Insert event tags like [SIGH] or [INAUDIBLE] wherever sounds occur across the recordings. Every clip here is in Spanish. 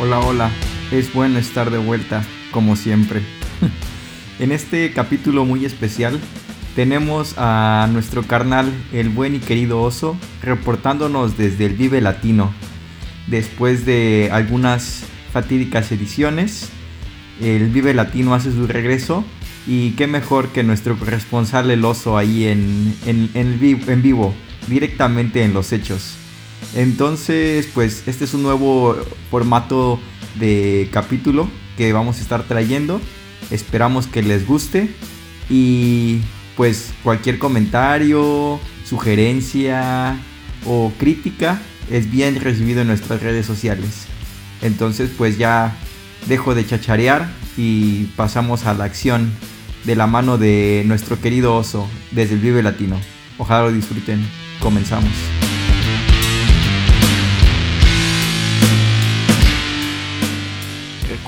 Hola, hola, es bueno estar de vuelta, como siempre. [LAUGHS] en este capítulo muy especial tenemos a nuestro carnal, el buen y querido oso, reportándonos desde el Vive Latino. Después de algunas fatídicas ediciones, el Vive Latino hace su regreso y qué mejor que nuestro corresponsal el oso ahí en, en, en vivo, directamente en los hechos. Entonces, pues este es un nuevo formato de capítulo que vamos a estar trayendo. Esperamos que les guste y pues cualquier comentario, sugerencia o crítica es bien recibido en nuestras redes sociales. Entonces, pues ya dejo de chacharear y pasamos a la acción de la mano de nuestro querido oso desde el Vive Latino. Ojalá lo disfruten. Comenzamos.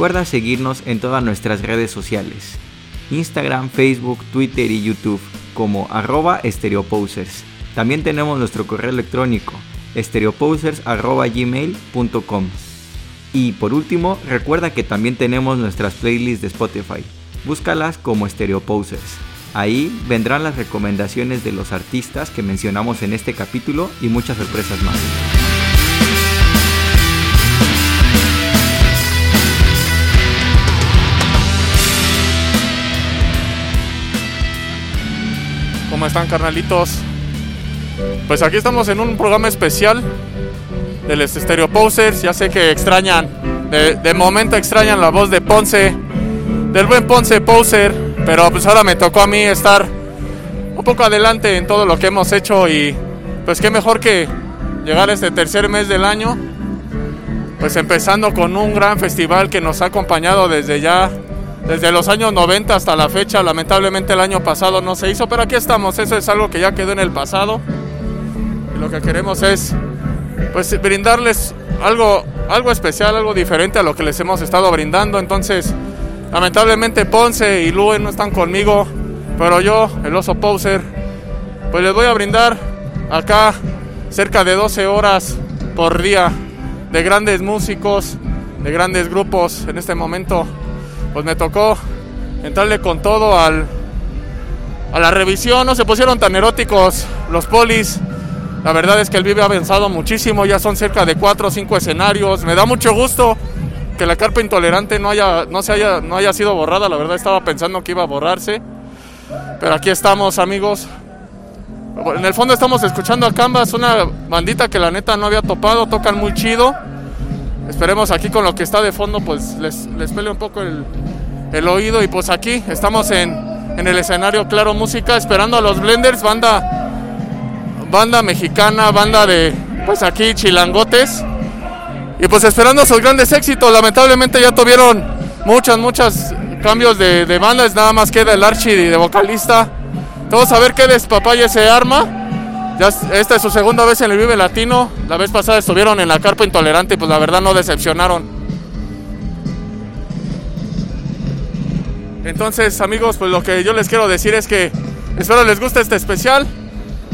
Recuerda seguirnos en todas nuestras redes sociales. Instagram, Facebook, Twitter y YouTube como arroba estereoposers. También tenemos nuestro correo electrónico estereoposers.gmail.com Y por último, recuerda que también tenemos nuestras playlists de Spotify. Búscalas como Estereoposers. Ahí vendrán las recomendaciones de los artistas que mencionamos en este capítulo y muchas sorpresas más. ¿Cómo están carnalitos? Pues aquí estamos en un programa especial del Stereo Posers. Ya sé que extrañan, de, momento extrañan la voz de Ponce, del buen Ponce Poser, pero pues ahora me tocó a mí estar un poco adelante en todo lo que hemos hecho y pues qué mejor que llegar este tercer mes del año, pues empezando con un gran festival que nos ha acompañado desde ya desde los años 90 hasta la fecha. Lamentablemente el año pasado no se hizo, pero aquí estamos. Eso es algo que ya quedó en el pasado. Y lo que queremos es pues brindarles algo, algo especial, algo diferente a lo que les hemos estado brindando. Entonces, lamentablemente Ponce y Luen no están conmigo, pero yo, el oso Poser, pues les voy a brindar acá cerca de 12 horas por día de grandes músicos, de grandes grupos en este momento pues me tocó entrarle con todo al, a la revisión. No se pusieron tan eróticos los polis. La verdad es que el Vive ha avanzado muchísimo, ya son cerca de cuatro o cinco escenarios. Me da mucho gusto que la carpa intolerante no haya, no se haya, no haya sido borrada. La verdad estaba pensando que iba a borrarse. Pero aquí estamos, amigos. En el fondo estamos escuchando a Canvas, una bandita que la neta no había topado, tocan muy chido. Esperemos aquí con lo que está de fondo, pues les, les pele un poco el, el oído. Y pues aquí estamos en, en, el escenario Claro Música, esperando a los Blenders, banda, banda mexicana, banda de, pues aquí chilangotes. Y pues esperando sus grandes éxitos. Lamentablemente ya tuvieron muchas, muchas cambios de, de bandas. Nada más queda el Archie de vocalista. Vamos a ver qué despapaya se arma. Ya esta es su segunda vez en el Vive Latino. La vez pasada estuvieron en la Carpa Intolerante y pues la verdad no decepcionaron. Entonces amigos, pues lo que yo les quiero decir es que espero les guste este especial.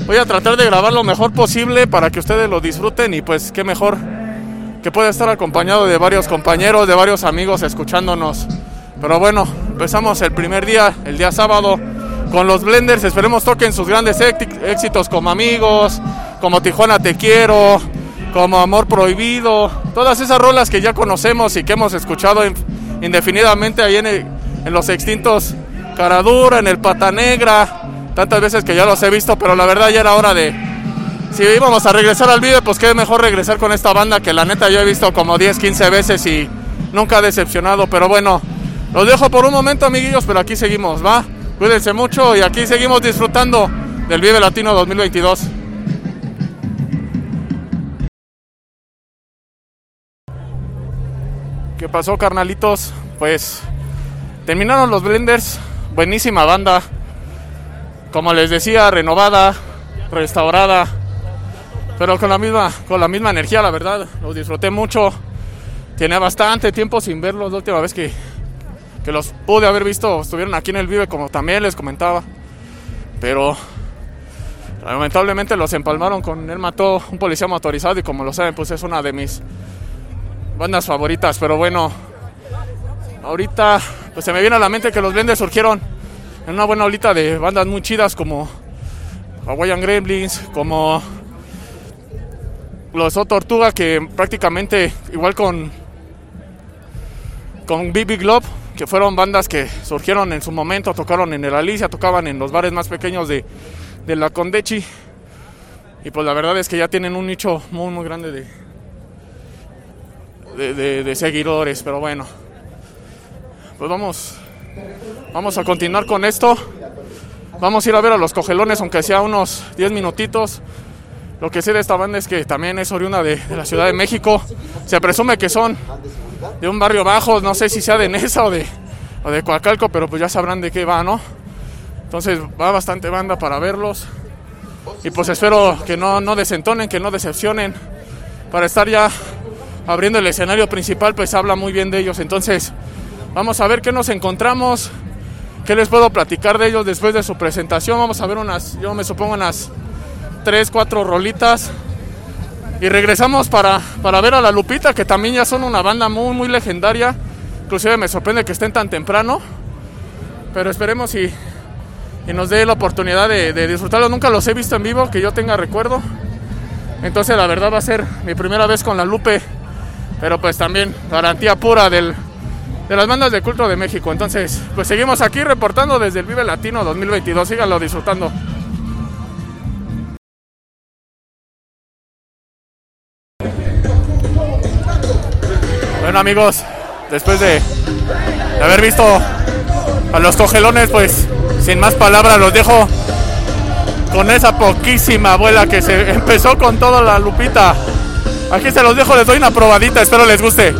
Voy a tratar de grabar lo mejor posible para que ustedes lo disfruten y pues qué mejor que pueda estar acompañado de varios compañeros, de varios amigos escuchándonos. Pero bueno, empezamos el primer día, el día sábado, con los Blenders. Esperemos toquen sus grandes éxitos como Amigos, como Tijuana Te Quiero, como Amor Prohibido. Todas esas rolas que ya conocemos y que hemos escuchado indefinidamente ahí en, los extintos Caradura, en el Pata Negra. Tantas veces que ya los he visto, pero la verdad ya era hora de... Si íbamos a regresar al video, pues qué mejor regresar con esta banda que la neta yo he visto como 10, 15 veces y nunca ha decepcionado. Pero bueno, los dejo por un momento, amiguillos, pero aquí seguimos, ¿va? Cuídense mucho y aquí seguimos disfrutando del Vive Latino 2022. ¿Qué pasó, carnalitos? Pues terminaron los Blenders. Buenísima banda. Como les decía, renovada, restaurada, pero con la misma, con la misma energía, la verdad. Los disfruté mucho. Tenía bastante tiempo sin verlos. La última vez que, que los pude haber visto, estuvieron aquí en el Vive, como también les comentaba. Pero lamentablemente los empalmaron con él, mató un policía motorizado y como lo saben, pues es una de mis bandas favoritas, pero bueno, ahorita pues se me viene a la mente que los Blenders surgieron en una buena olita de bandas muy chidas como Hawaiian Gremlins, como los O Tortuga, que prácticamente igual con, con BB Globe, que fueron bandas que surgieron en su momento, tocaron en el Alicia, tocaban en los bares más pequeños de, de la Condechi. Y pues la verdad es que ya tienen un nicho muy, muy grande de, de, seguidores, pero bueno. Pues vamos, vamos a continuar con esto. Vamos a ir a ver a los cogelones, aunque sea unos 10 minutitos. Lo que sé de esta banda es que también es oriunda de, la Ciudad de México. Se presume que son de un barrio bajo, no sé si sea de Nesa o de, o de Coacalco, pero pues ya sabrán de qué va, ¿no? Entonces va bastante banda para verlos. Y pues espero que no, no desentonen, que no decepcionen. Para estar ya abriendo el escenario principal, pues habla muy bien de ellos. Entonces vamos a ver qué nos encontramos. ¿Qué les puedo platicar de ellos después de su presentación? Vamos a ver unas, yo me supongo unas tres, cuatro rolitas. Y regresamos para, para ver a la Lupita, que también ya son una banda muy, muy legendaria. Inclusive me sorprende que estén tan temprano. Pero esperemos y, y nos dé la oportunidad de, de, disfrutarlos. Nunca los he visto en vivo, que yo tenga recuerdo. Entonces la verdad va a ser mi primera vez con la Lupe. Pero pues también garantía pura del, de las bandas de culto de México. Entonces, pues seguimos aquí reportando desde el Vive Latino 2022. Síganlo disfrutando. Bueno amigos, después de, haber visto a los cogelones, pues sin más palabras los dejo con esa poquísima abuela que se [LAUGHS] empezó con toda la lupita. Aquí se los dejo, les doy una probadita, espero les guste.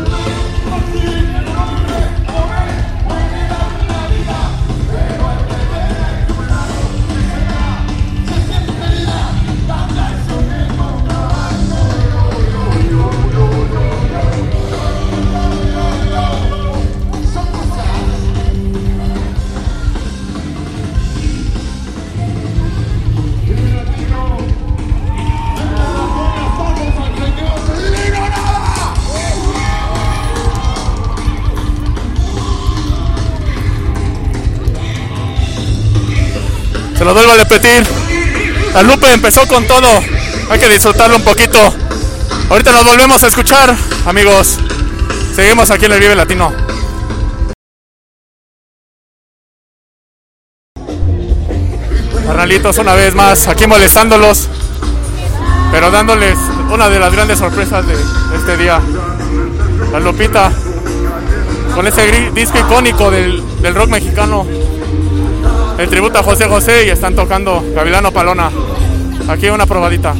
La Lupe empezó con todo. Hay que disfrutarlo un poquito. Ahorita nos volvemos a escuchar, amigos. Seguimos aquí en el Vive Latino. Carnalitos, una vez más, aquí molestándolos. Pero dándoles una de las grandes sorpresas de este día. La Lupita. Con ese disco icónico del, del rock mexicano el tributo a José José y están tocando Gavilano Palona. Aquí una probadita.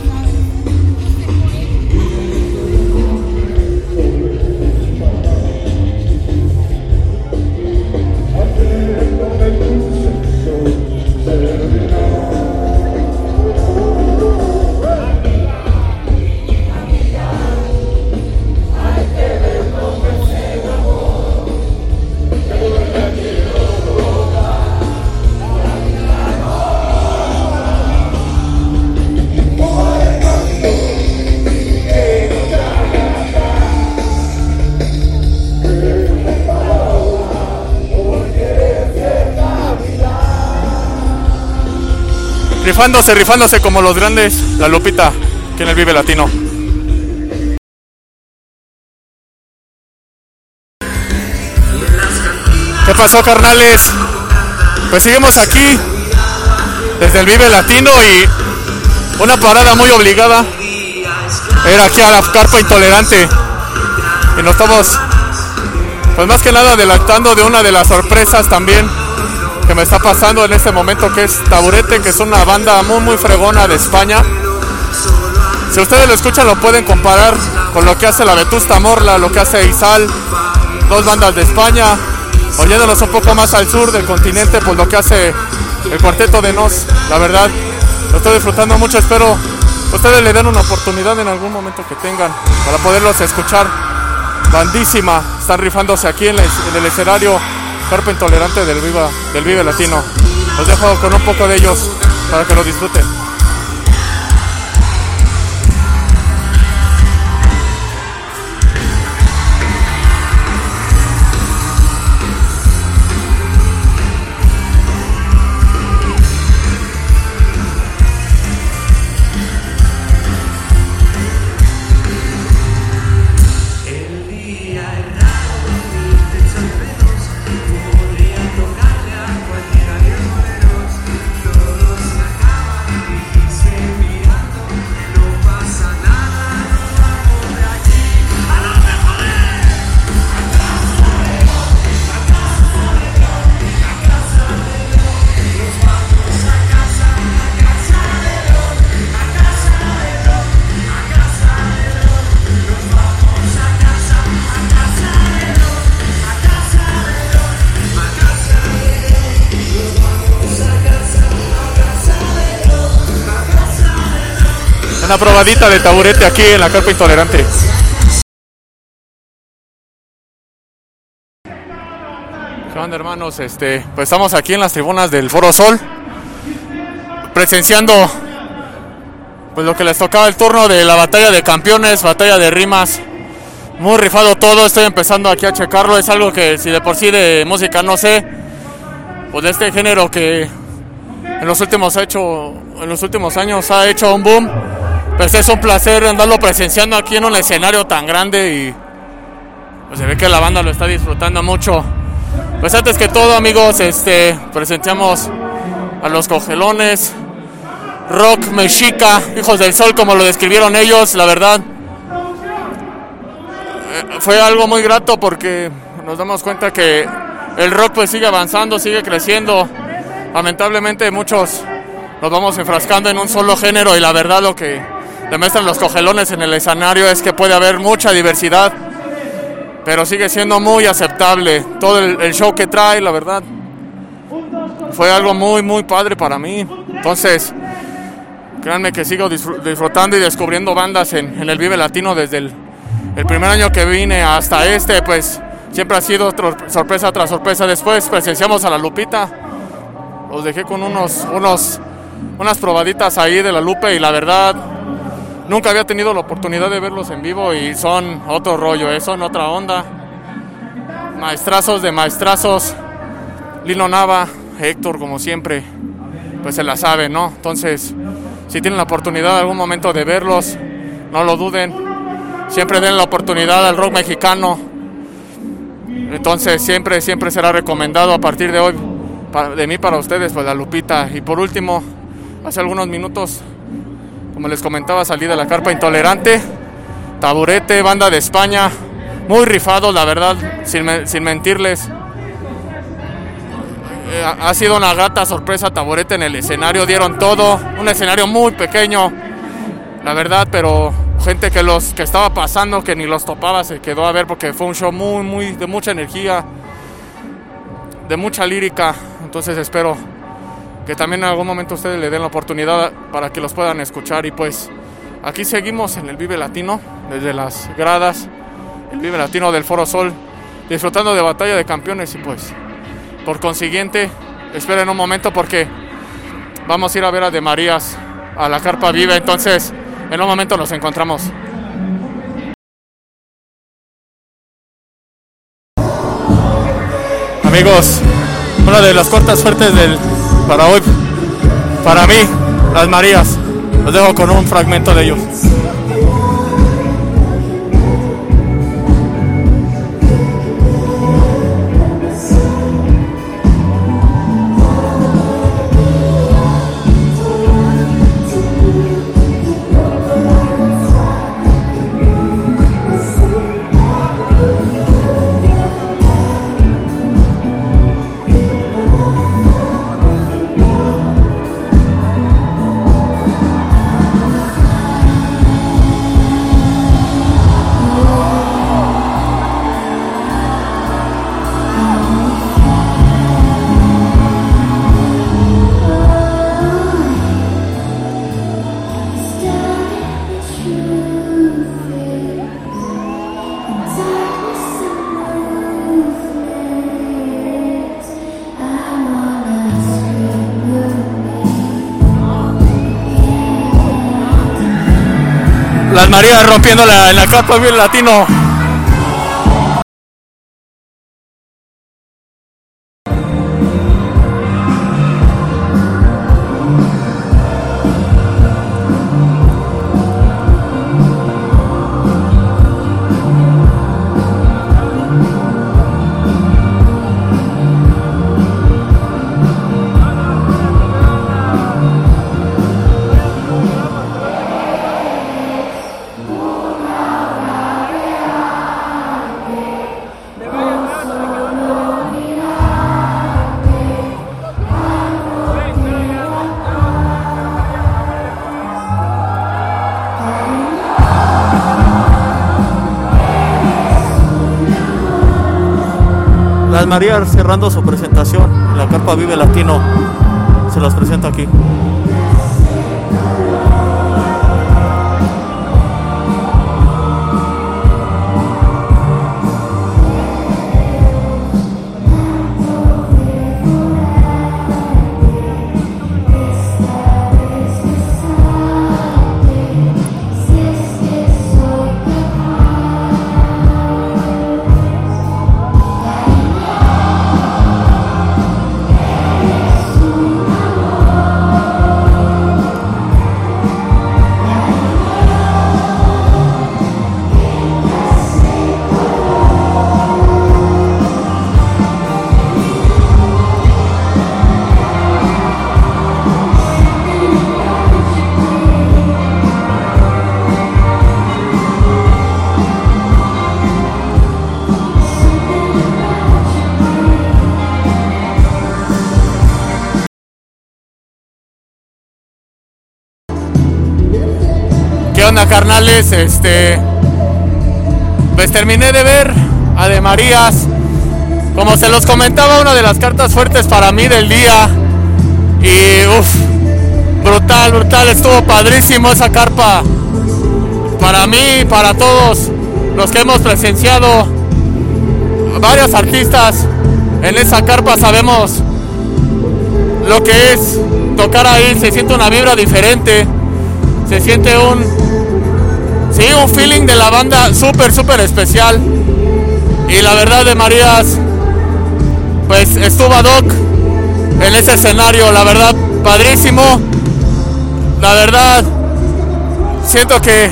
Rifándose, rifándose como los grandes, la Lupita, que en el Vive Latino. ¿Qué pasó, carnales? Pues seguimos aquí, desde el Vive Latino y una parada muy obligada. Era aquí a la carpa intolerante. Y nos estamos, pues más que nada, adelantando de una de las sorpresas también que me está pasando en este momento que es Taburete, que es una banda muy muy fregona de España. Si ustedes lo escuchan lo pueden comparar con lo que hace la Vetusta Morla, lo que hace Izal, dos bandas de España, oyéndonos un poco más al sur del continente, pues lo que hace el cuarteto de Nos, la verdad, lo estoy disfrutando mucho, espero ustedes le den una oportunidad en algún momento que tengan para poderlos escuchar. Bandísima, están rifándose aquí en, en el escenario Carpa Intolerante del, Viva, del Vive Latino. Los dejo con un poco de ellos para que lo disfruten. Una probadita de taburete aquí en la carpa intolerante. ¿Qué onda, hermanos? Este, pues estamos aquí en las tribunas del Foro Sol, presenciando pues lo que les tocaba el turno de la batalla de campeones, batalla de rimas. Muy rifado todo, estoy empezando aquí a checarlo, es algo que si de por sí de música no sé, pues de este género que en los últimos hecho, en los últimos años ha hecho un boom. Pues es un placer andarlo presenciando aquí en un escenario tan grande y pues se ve que la banda lo está disfrutando mucho. Pues antes que todo, amigos, este presentamos a los cogelones, rock mexica, hijos del sol, como lo describieron ellos, la verdad. eh, Fue algo muy grato porque nos damos cuenta que el rock pues sigue avanzando, sigue creciendo. Lamentablemente muchos nos vamos enfrascando en un solo género y la verdad lo que demuestran los cogelones en el escenario es que puede haber mucha diversidad pero sigue siendo muy aceptable. Todo el, show que trae, la verdad, fue algo muy, muy padre para mí. Entonces, créanme que sigo disfrutando y descubriendo bandas en, el Vive Latino desde el, el, primer año que vine hasta este, pues siempre ha sido sorpresa tras sorpresa. Después presenciamos a la Lupita, los dejé con unos, unos, unas probaditas ahí de la Lupe y la verdad nunca había tenido la oportunidad de verlos en vivo y son otro rollo, ¿eh? son otra onda. Maestrazos de maestrazos. Lino Nava, Héctor, como siempre, pues se la sabe, ¿no? Entonces, si tienen la oportunidad en algún momento de verlos, no lo duden. Siempre den la oportunidad al rock mexicano. Entonces, siempre, siempre será recomendado a partir de hoy, de mí para ustedes, pues la Lupita. Y por último, hace algunos minutos como les comentaba, salí de la carpa intolerante. Taburete, banda de España. Muy rifados, la verdad, sin, sin mentirles. Eh, ha sido una gata sorpresa Taburete en el escenario. Dieron todo. Un escenario muy pequeño, la verdad, pero gente que los que estaba pasando, que ni los topaba, se quedó a ver porque fue un show muy, muy de mucha energía, de mucha lírica. Entonces espero que también en algún momento ustedes le den la oportunidad para que los puedan escuchar. Y pues aquí seguimos en el Vive Latino desde las gradas el Vive Latino del Foro Sol disfrutando de batalla de campeones. Y pues por consiguiente esperen un momento porque vamos a ir a ver a De Marías a la carpa viva entonces en un momento nos encontramos. Amigos una de las cortas suertes del para hoy, para mí, las Marías. Los dejo con un fragmento de ellos. Las Marías rompiendo la, en la capa bien latino. Las Marías cerrando su presentación en la carpa Vive Latino. Se los presento aquí. Carnales? Este. Pues terminé de ver a De Marías. Como se los comentaba, una de las cartas fuertes para mí del día. Y uff, brutal, brutal. Estuvo padrísimo esa carpa. Para mí, para todos los que hemos presenciado varios artistas en esa carpa, sabemos lo que es tocar ahí. Se siente una vibra diferente. Se siente un. Sí, un feeling de la banda súper, súper especial. Y la verdad de Marías, pues estuvo a Doc en ese escenario, la verdad, padrísimo. La verdad, siento que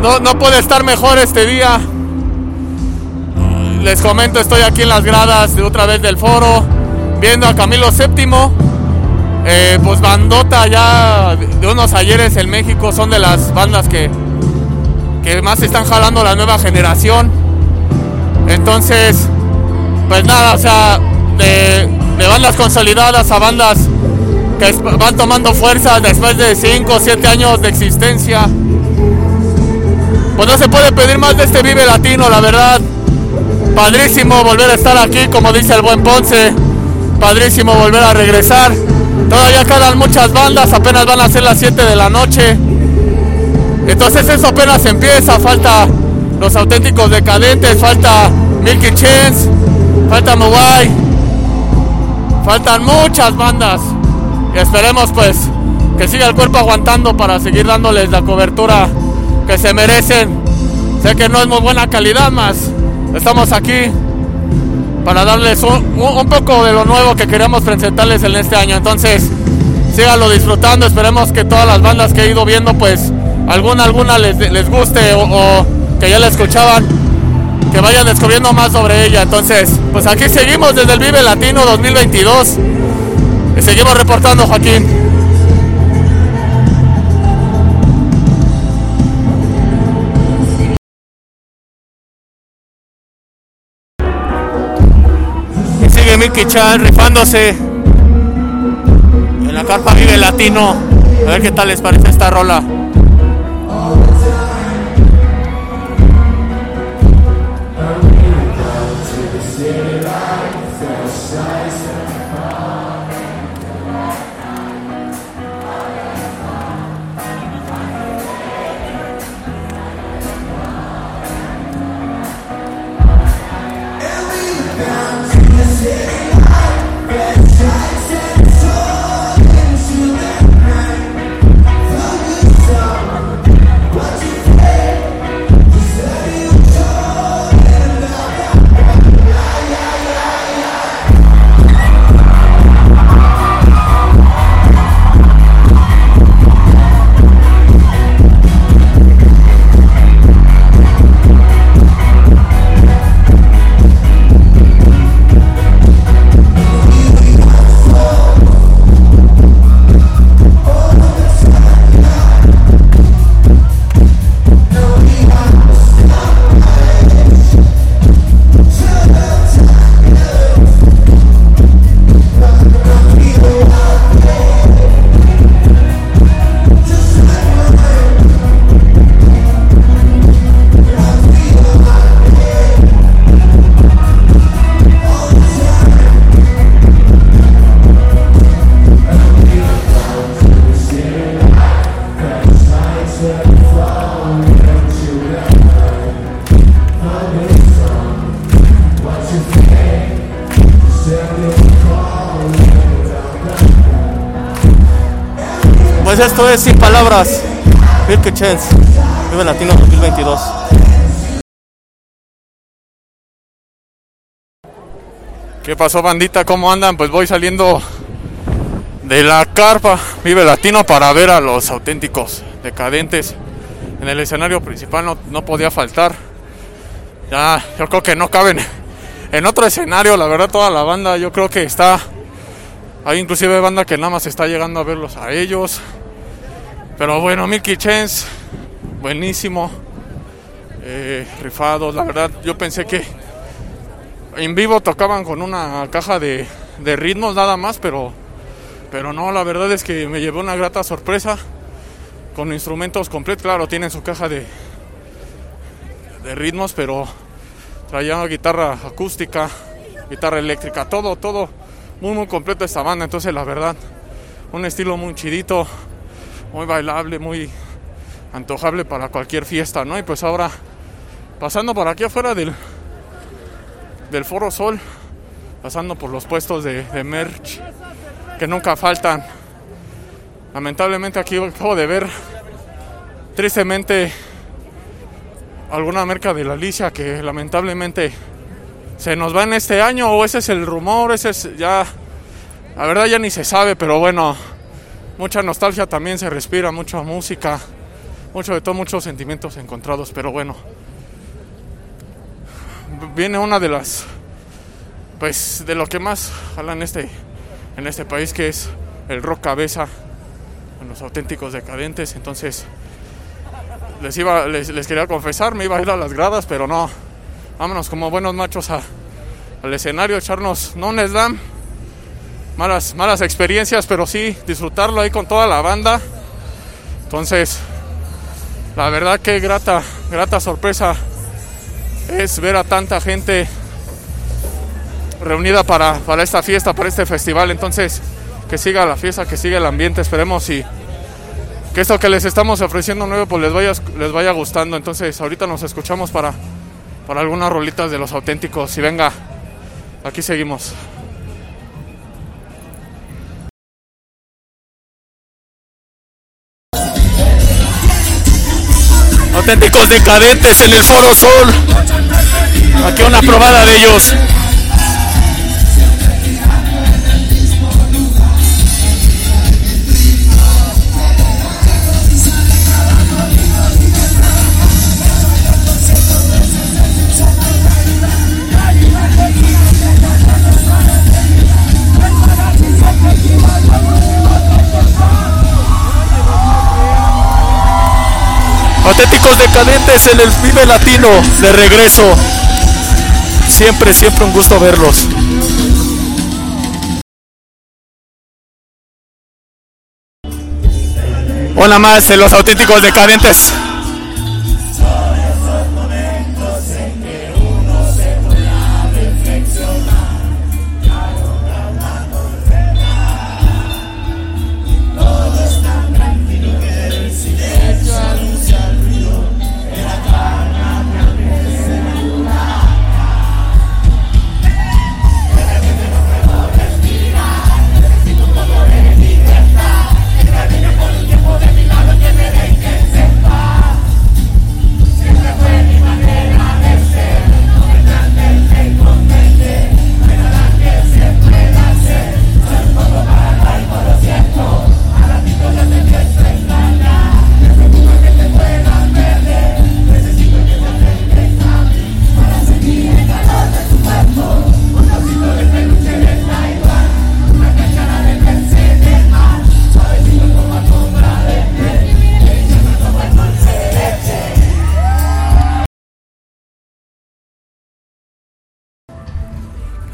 no, no puede estar mejor este día. Les comento, estoy aquí en las gradas de otra vez del foro, viendo a Camilo VII. Eh, pues bandota ya de unos ayeres en México son de las bandas que, que más están jalando la nueva generación. Entonces, pues nada, o sea, de, de bandas consolidadas a bandas que van tomando fuerza después de 5 o 7 años de existencia. Pues no se puede pedir más de este Vive Latino, la verdad. Padrísimo volver a estar aquí, como dice el buen Ponce. Padrísimo volver a regresar. Todavía quedan muchas bandas, apenas van a ser las 7 de la noche. Entonces eso apenas empieza, falta los auténticos decadentes, falta Milky Chance, falta Mowai, faltan muchas bandas. Y esperemos pues que siga el cuerpo aguantando para seguir dándoles la cobertura que se merecen. Sé que no es muy buena calidad, más estamos aquí para darles un, un, poco de lo nuevo que queríamos presentarles en este año. Entonces, síganlo disfrutando. Esperemos que todas las bandas que he ido viendo, pues alguna, alguna les, les guste o, o, que ya la escuchaban, que vayan descubriendo más sobre ella. Entonces, pues aquí seguimos desde el Vive Latino 2022. Y seguimos reportando, Joaquín. Milky Chan rifándose en la carpa Vive Latino. A ver qué tal les parece esta rola. Pues esto es sin palabras. Milky Chance, Vive Latino 2022. ¿Qué pasó, bandita? ¿Cómo andan? Pues voy saliendo de la carpa Vive Latino para ver a los auténticos decadentes. En el escenario principal no, no podía faltar. Ya, yo creo que no caben en otro escenario, la verdad, toda la banda, yo creo que está. Hay inclusive banda que nada más está llegando a verlos a ellos. Pero bueno, Milky Chance, buenísimo. Eh, rifados, la verdad, yo pensé que en vivo tocaban con una caja de, ritmos nada más, pero, pero no, la verdad es que me llevé una grata sorpresa. con instrumentos completos. Claro, tienen su caja de ritmos, pero traía guitarra acústica, guitarra eléctrica, todo, todo muy, muy completo esta banda. Entonces, la verdad, un estilo muy chidito, muy bailable, muy antojable para cualquier fiesta, ¿no? Y pues ahora, pasando por aquí afuera del, del Foro Sol, pasando por los puestos de, de merch que nunca faltan. Lamentablemente aquí acabo de ver tristemente alguna merca de la Alicia que lamentablemente se nos va en este año o ese es el rumor, ese es ya la verdad ya ni se sabe, pero bueno, mucha nostalgia también se respira, mucha música, mucho de todo, muchos sentimientos encontrados, pero bueno. Viene una de las pues de lo que más hablan este en este país que es el rock cabeza los auténticos decadentes, entonces les iba les, quería confesar, me iba a ir a las gradas, pero no. Vámonos como buenos machos a, al escenario, echarnos no un slam, malas malas experiencias, pero sí disfrutarlo ahí con toda la banda. Entonces, la verdad que grata grata sorpresa es ver a tanta gente reunida para, para esta fiesta, para este festival. Entonces, que siga la fiesta, que siga el ambiente. Esperemos y que esto que les estamos ofreciendo nuevo pues les vaya, les vaya gustando. Entonces, ahorita nos escuchamos para, para algunas rolitas de los auténticos. Y venga, aquí seguimos. Auténticos decadentes en el Foro Sol. Aquí una probada de ellos. Auténticos decadentes en el Vive Latino de regreso. Siempre, siempre un gusto verlos. Hola más en los auténticos decadentes.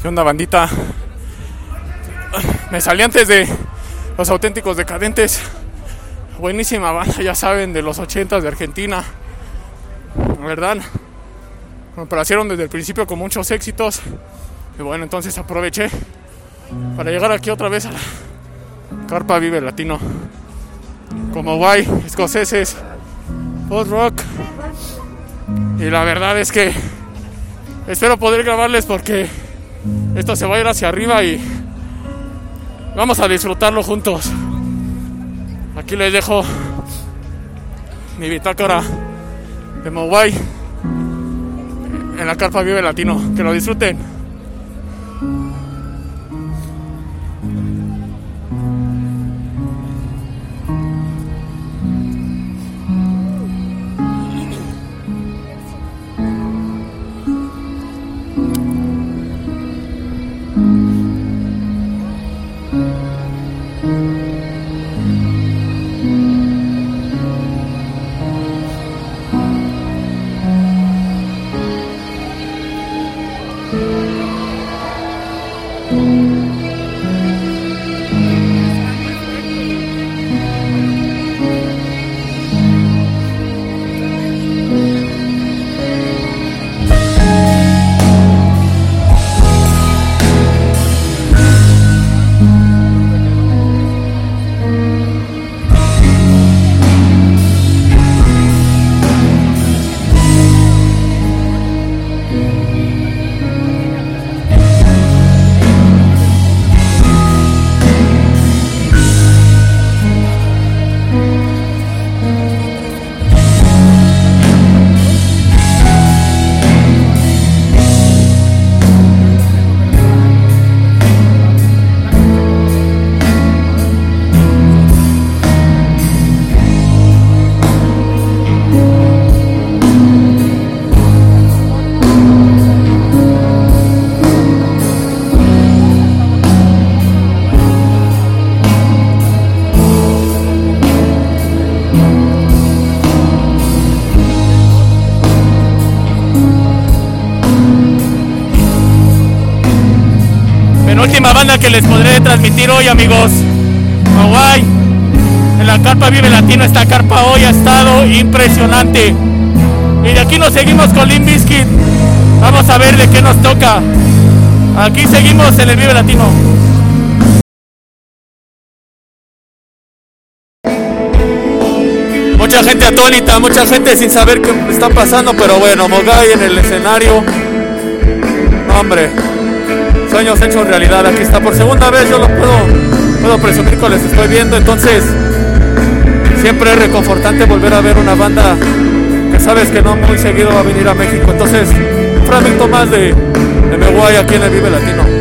¿Qué onda, bandita? Me salí antes de los auténticos decadentes. Buenísima banda, ya saben, de los 80 de Argentina. ¿Verdad? Me parecieron desde el principio con muchos éxitos. Y bueno, entonces aproveché para llegar aquí otra vez a la Carpa Vive Latino. Como guay, escoceses, post rock. Y la verdad es que espero poder grabarles porque esto se va a ir hacia arriba y vamos a disfrutarlo juntos. Aquí les dejo mi bitácora de Mowai en la carpa Vive Latino. Que lo disfruten. Última banda que les podré transmitir hoy, amigos. Hawaii. En la carpa Vive Latino, esta carpa hoy ha estado impresionante. Y de aquí nos seguimos con Limp Bizkit. Vamos a ver de qué nos toca. Aquí seguimos en el Vive Latino. Mucha gente atónita, mucha gente sin saber qué está pasando, pero bueno, Mogai en el escenario. Hombre, sueños hechos realidad. Aquí está por segunda vez, yo lo puedo, puedo presumir que les estoy viendo. Entonces, siempre es reconfortante volver a ver una banda que sabes que no muy seguido va a venir a México. Entonces, un fragmento más de, de Meguay aquí en el Vive Latino.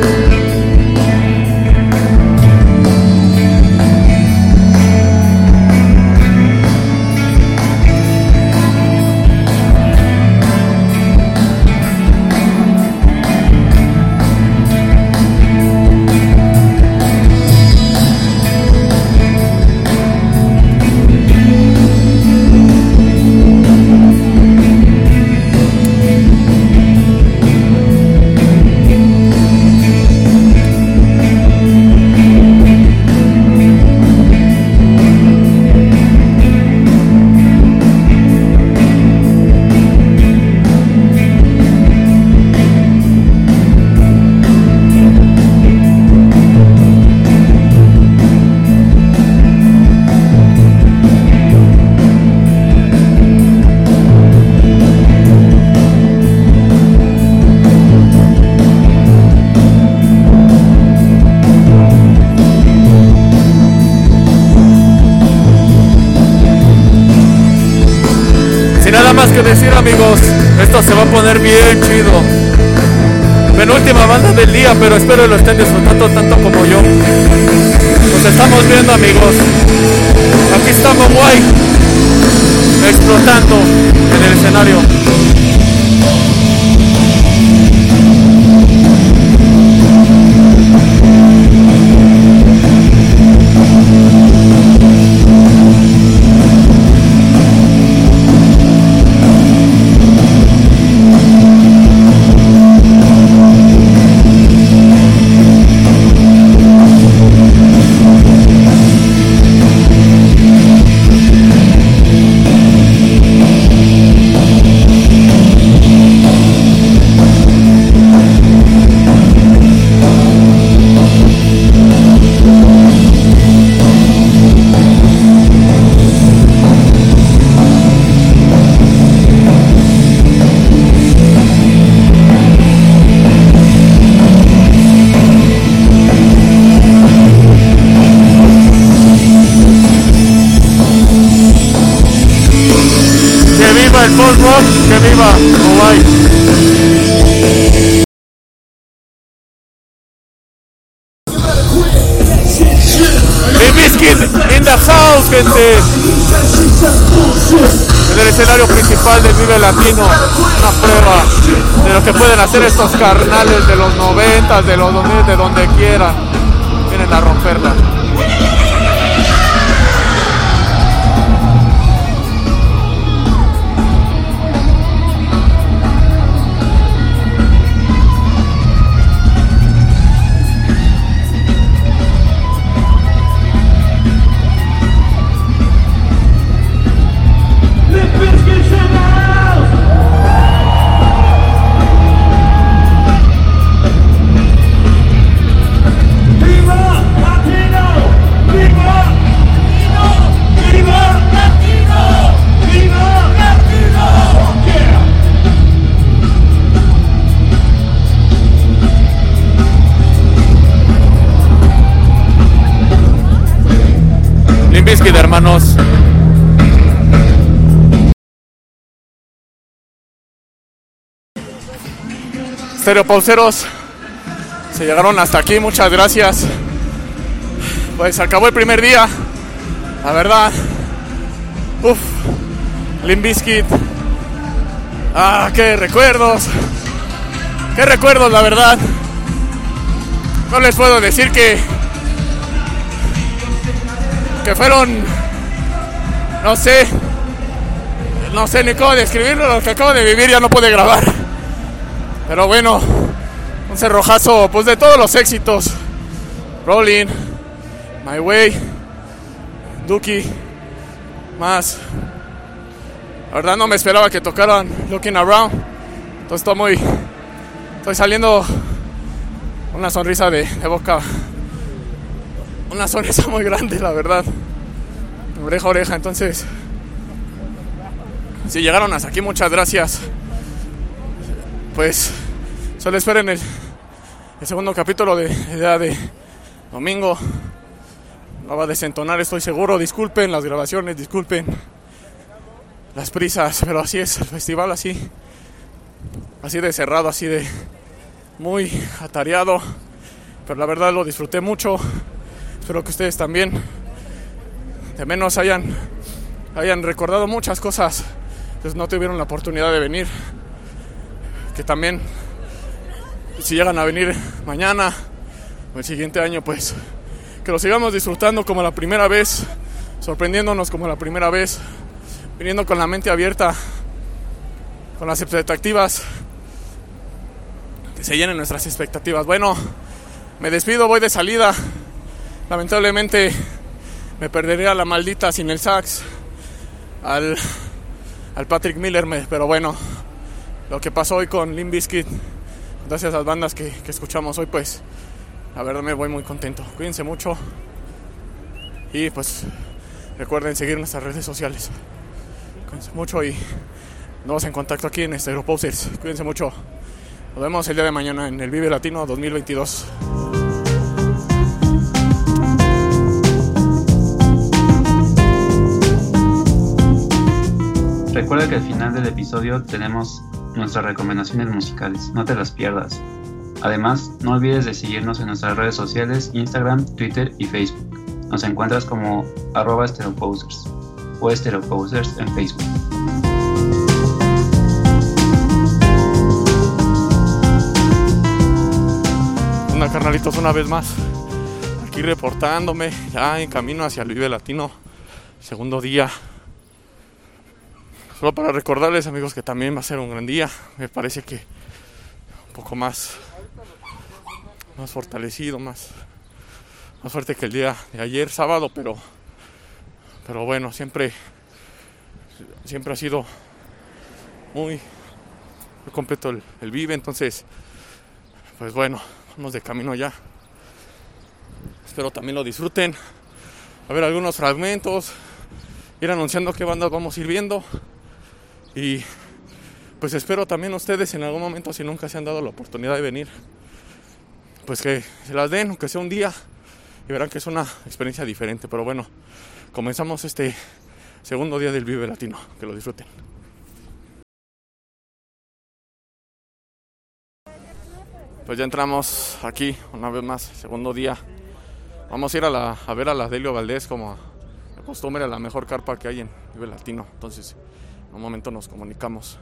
Latino, una prueba de lo que pueden hacer estos carnales de los 90, de los 2000, de donde quieran. Vienen a romperla. Estereopauseros, se llegaron hasta aquí, muchas gracias. Pues acabó el primer día, la verdad. Uf, Limp Bizkit. Ah, qué recuerdos. Qué recuerdos, la verdad. No les puedo decir que que fueron, no sé, no sé ni cómo describirlo, lo que acabo de vivir ya no pude grabar. Pero bueno, un cerrojazo pues de todos los éxitos. Rolling, My Way, Dookie, más. La verdad no me esperaba que tocaran Looking Around. Entonces estoy muy. Estoy saliendo una sonrisa de, de boca. Una sonrisa muy grande, la verdad. Oreja oreja. Entonces. Si llegaron hasta aquí, muchas gracias. Pues. Solo esperen el, el segundo capítulo de día de domingo. No va a desentonar, estoy seguro. Disculpen las grabaciones, disculpen las prisas, pero así es el festival, así, así de cerrado, así de muy atareado. Pero la verdad lo disfruté mucho. Espero que ustedes también, de menos hayan, hayan recordado muchas cosas. Pues no tuvieron la oportunidad de venir. Que también, si llegan a venir mañana o el siguiente año, pues que lo sigamos disfrutando como la primera vez, sorprendiéndonos como la primera vez, viniendo con la mente abierta, con las expectativas, que se llenen nuestras expectativas. Bueno, me despido, voy de salida. Lamentablemente me perderé a la maldita sin el sax, al, al Patrick Miller, me- pero bueno, lo que pasó hoy con Limp Bizkit, gracias a las bandas que, que escuchamos hoy, pues la verdad me voy muy contento. Cuídense mucho y pues recuerden seguir nuestras redes sociales. Cuídense mucho y nos vemos en contacto aquí en Stereo Posers. Cuídense mucho. Nos vemos el día de mañana en el Vive Latino 2022. Recuerda que al final del episodio tenemos nuestras recomendaciones musicales, no te las pierdas. Además, no olvides de seguirnos en nuestras redes sociales, Instagram, Twitter y Facebook. Nos encuentras como arroba estereoposers o estereoposers en Facebook. Carnalitos una vez más. Aquí reportándome, ya en camino hacia el Vive Latino, segundo día. Solo para recordarles amigos que también va a ser un gran día. Me parece que un poco más, más fortalecido, más, más fuerte que el día de ayer, sábado, pero, pero bueno, siempre, siempre ha sido muy, completo el, el Vive, entonces, pues bueno, vamos de camino ya. Espero también lo disfruten. A ver algunos fragmentos. Ir anunciando qué bandas vamos a ir viendo. Y pues espero también ustedes en algún momento, si nunca se han dado la oportunidad de venir, pues que se las den, aunque sea un día. Y verán que es una experiencia diferente. Pero bueno, comenzamos este segundo día del Vive Latino. Que lo disfruten. Pues ya entramos aquí una vez más, segundo día. Vamos a ir a, la, a ver a la Delio Valdés como de costumbre, a la mejor carpa que hay en Vive Latino. Entonces, en un momento nos comunicamos.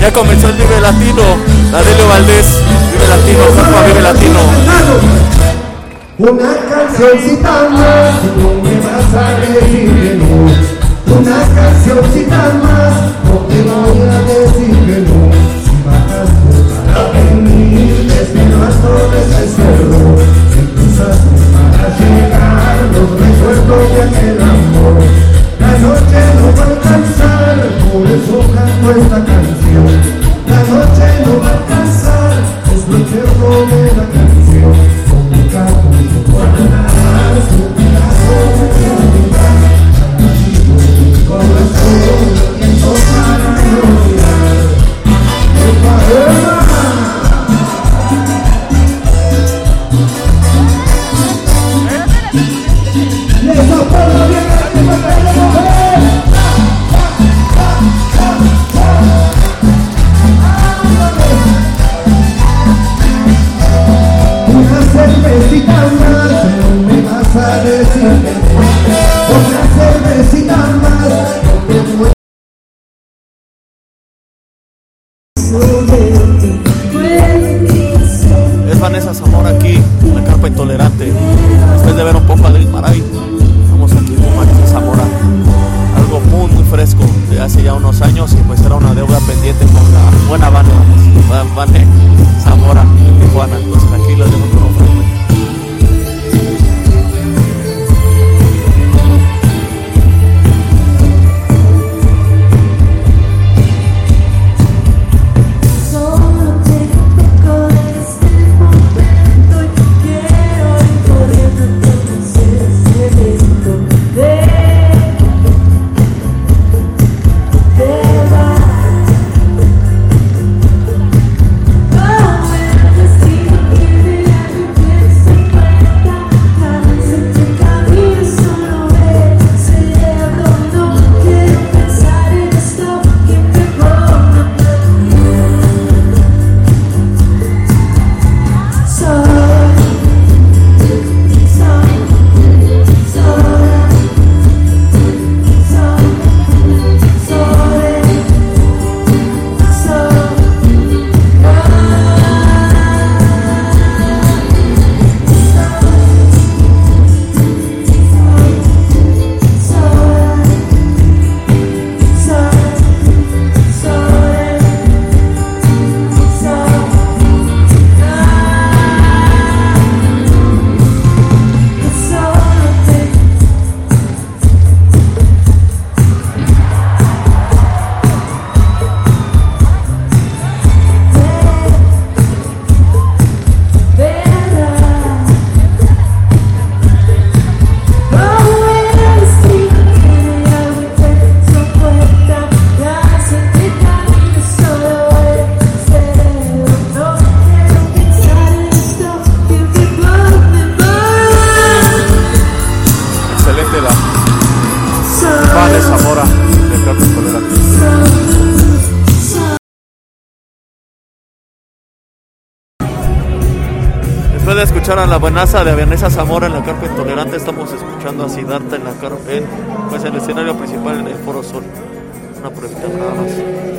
Ya comenzó el Vive Latino, la Delio Valdés, Vive Latino, Carpa Vive Latino. Una cancioncita más, no me vas a decir que no. Una cancioncita más, no te voy a decir La noche Después de escuchar a la buenaza de Vanessa Zamora en la Carpa Intolerante, estamos escuchando a Siddhartha en la Carpa, en pues, el escenario principal en el Foro Sol. Una pruebita nada más.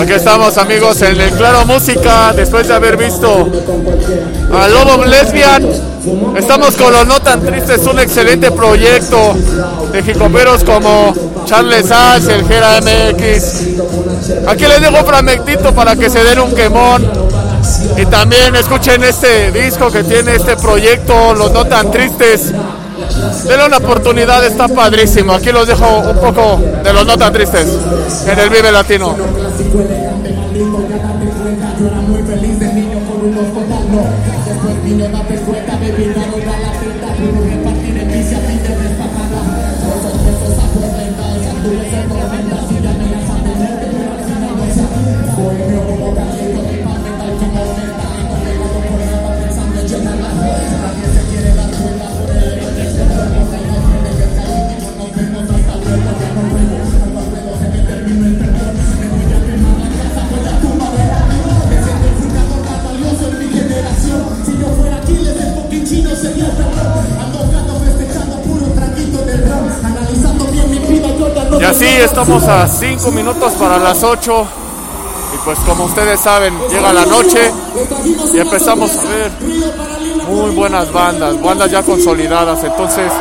Aquí estamos amigos en el Claro Música después de haber visto a Lobo Lesbian. Estamos con los No Tan Tristes, un excelente proyecto de jicoperos como Charles Sass, el Gera MX. Aquí les dejo un fragmentito para que se den un quemón. Y también escuchen este disco que tiene este proyecto, Los No Tan Tristes. Denle una oportunidad, está padrísimo. Aquí los dejo un poco de los No Tan Tristes en el Vive Latino. Estamos a 5 minutos para las 8. Y pues como ustedes saben, llega la noche y empezamos a ver muy buenas bandas, bandas ya consolidadas. Entonces,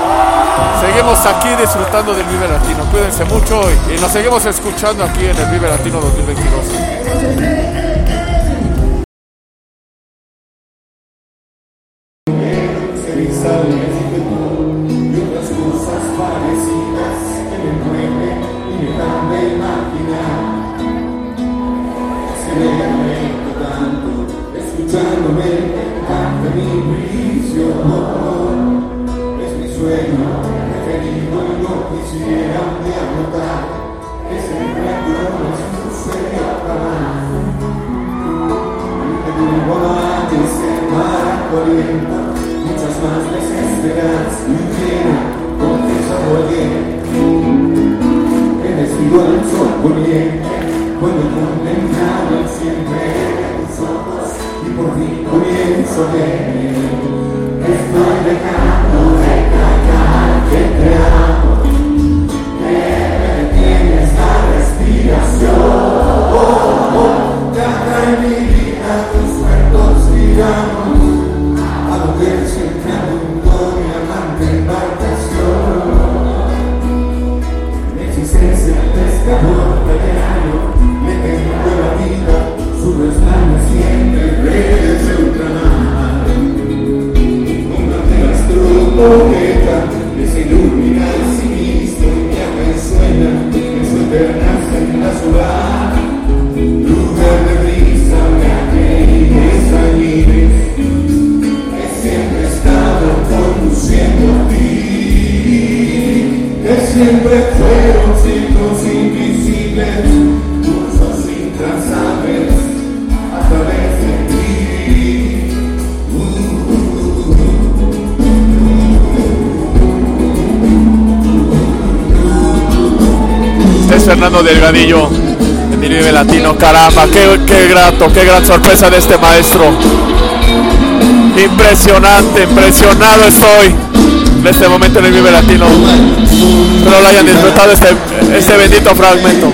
seguimos aquí disfrutando del Vive Latino. Cuídense mucho y, y nos seguimos escuchando aquí en el Vive Latino 2022. Siempre fueron ciclos invisibles, cursos intrazables a través de ti. Es Fernando Delgadillo en el Vive Latino. Caramba, qué, qué grato, qué gran sorpresa de este maestro. Impresionante, impresionado estoy de este momento en el Vive Latino. Espero lo hayan disfrutado este, este bendito fragmento.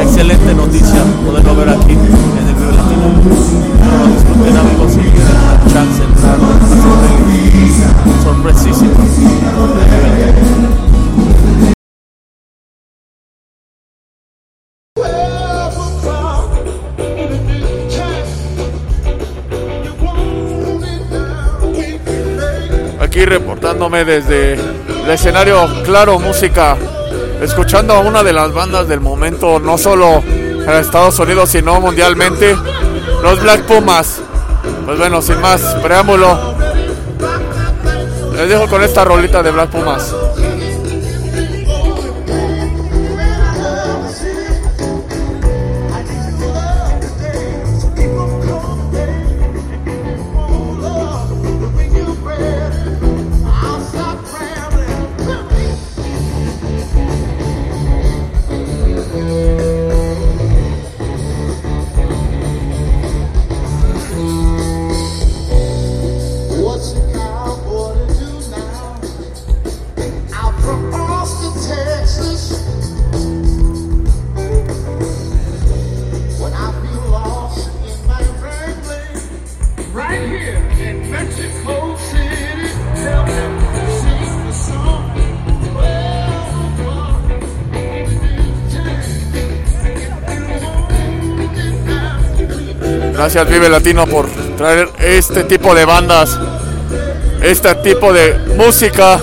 Excelente noticia poderlo ver aquí en el Vive Latino. No lo disfruten amigos y den una chance entrar a Latino. Aquí reportándome desde el escenario Claro Música, escuchando a una de las bandas del momento, no solo en Estados Unidos, sino mundialmente, los Black Pumas. Pues bueno, sin más preámbulo, les dejo con esta rolita de Black Pumas. Gracias Vive Latino por traer este tipo de bandas, este tipo de música.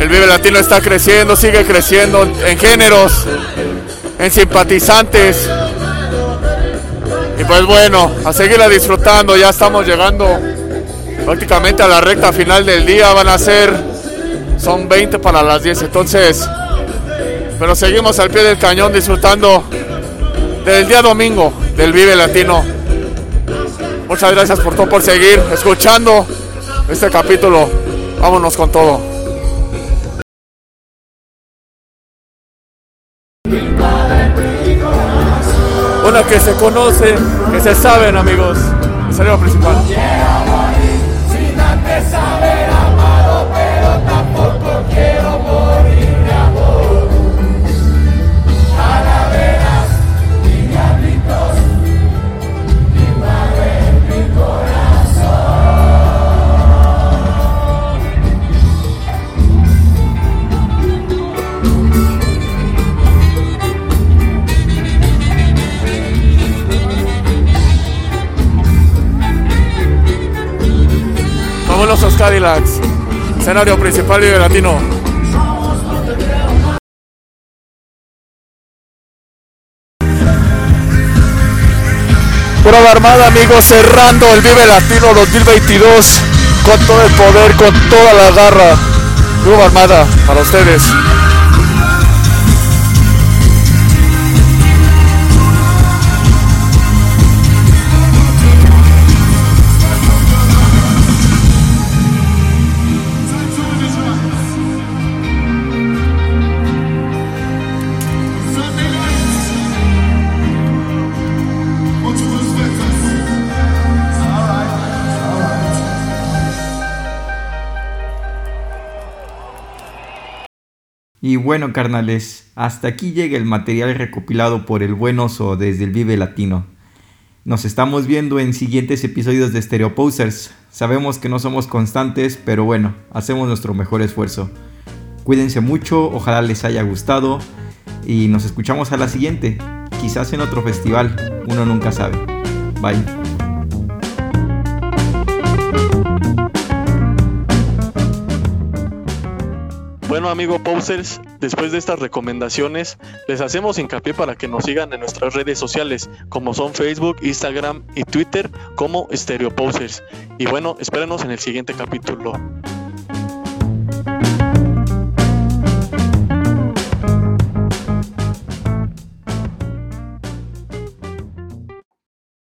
El Vive Latino está creciendo, sigue creciendo en géneros, en simpatizantes. Pues bueno, a seguirla disfrutando, ya estamos llegando prácticamente a la recta final del día, van a ser, son 20 para las 10, entonces, pero seguimos al pie del cañón disfrutando del día domingo del Vive Latino. Muchas gracias por todo, por seguir escuchando este capítulo. Vámonos con todo. Se conoce, que se saben amigos. El saludo principal. Cadillacs. Escenario principal Vive Latino. Prueba Armada, amigos, cerrando el Vive Latino 2022 con todo el poder, con toda la garra. Prueba Armada para ustedes. Y bueno, carnales, hasta aquí llega el material recopilado por el buen oso desde el Vive Latino. Nos estamos viendo en siguientes episodios de Stereo Posers. Sabemos que no somos constantes, pero bueno, hacemos nuestro mejor esfuerzo. Cuídense mucho, ojalá les haya gustado y nos escuchamos a la siguiente, quizás en otro festival, uno nunca sabe. Bye. Bueno, amigo Posers, después de estas recomendaciones, les hacemos hincapié para que nos sigan en nuestras redes sociales, como son Facebook, Instagram y Twitter, como Stereo Posers. Y bueno, espérenos en el siguiente capítulo.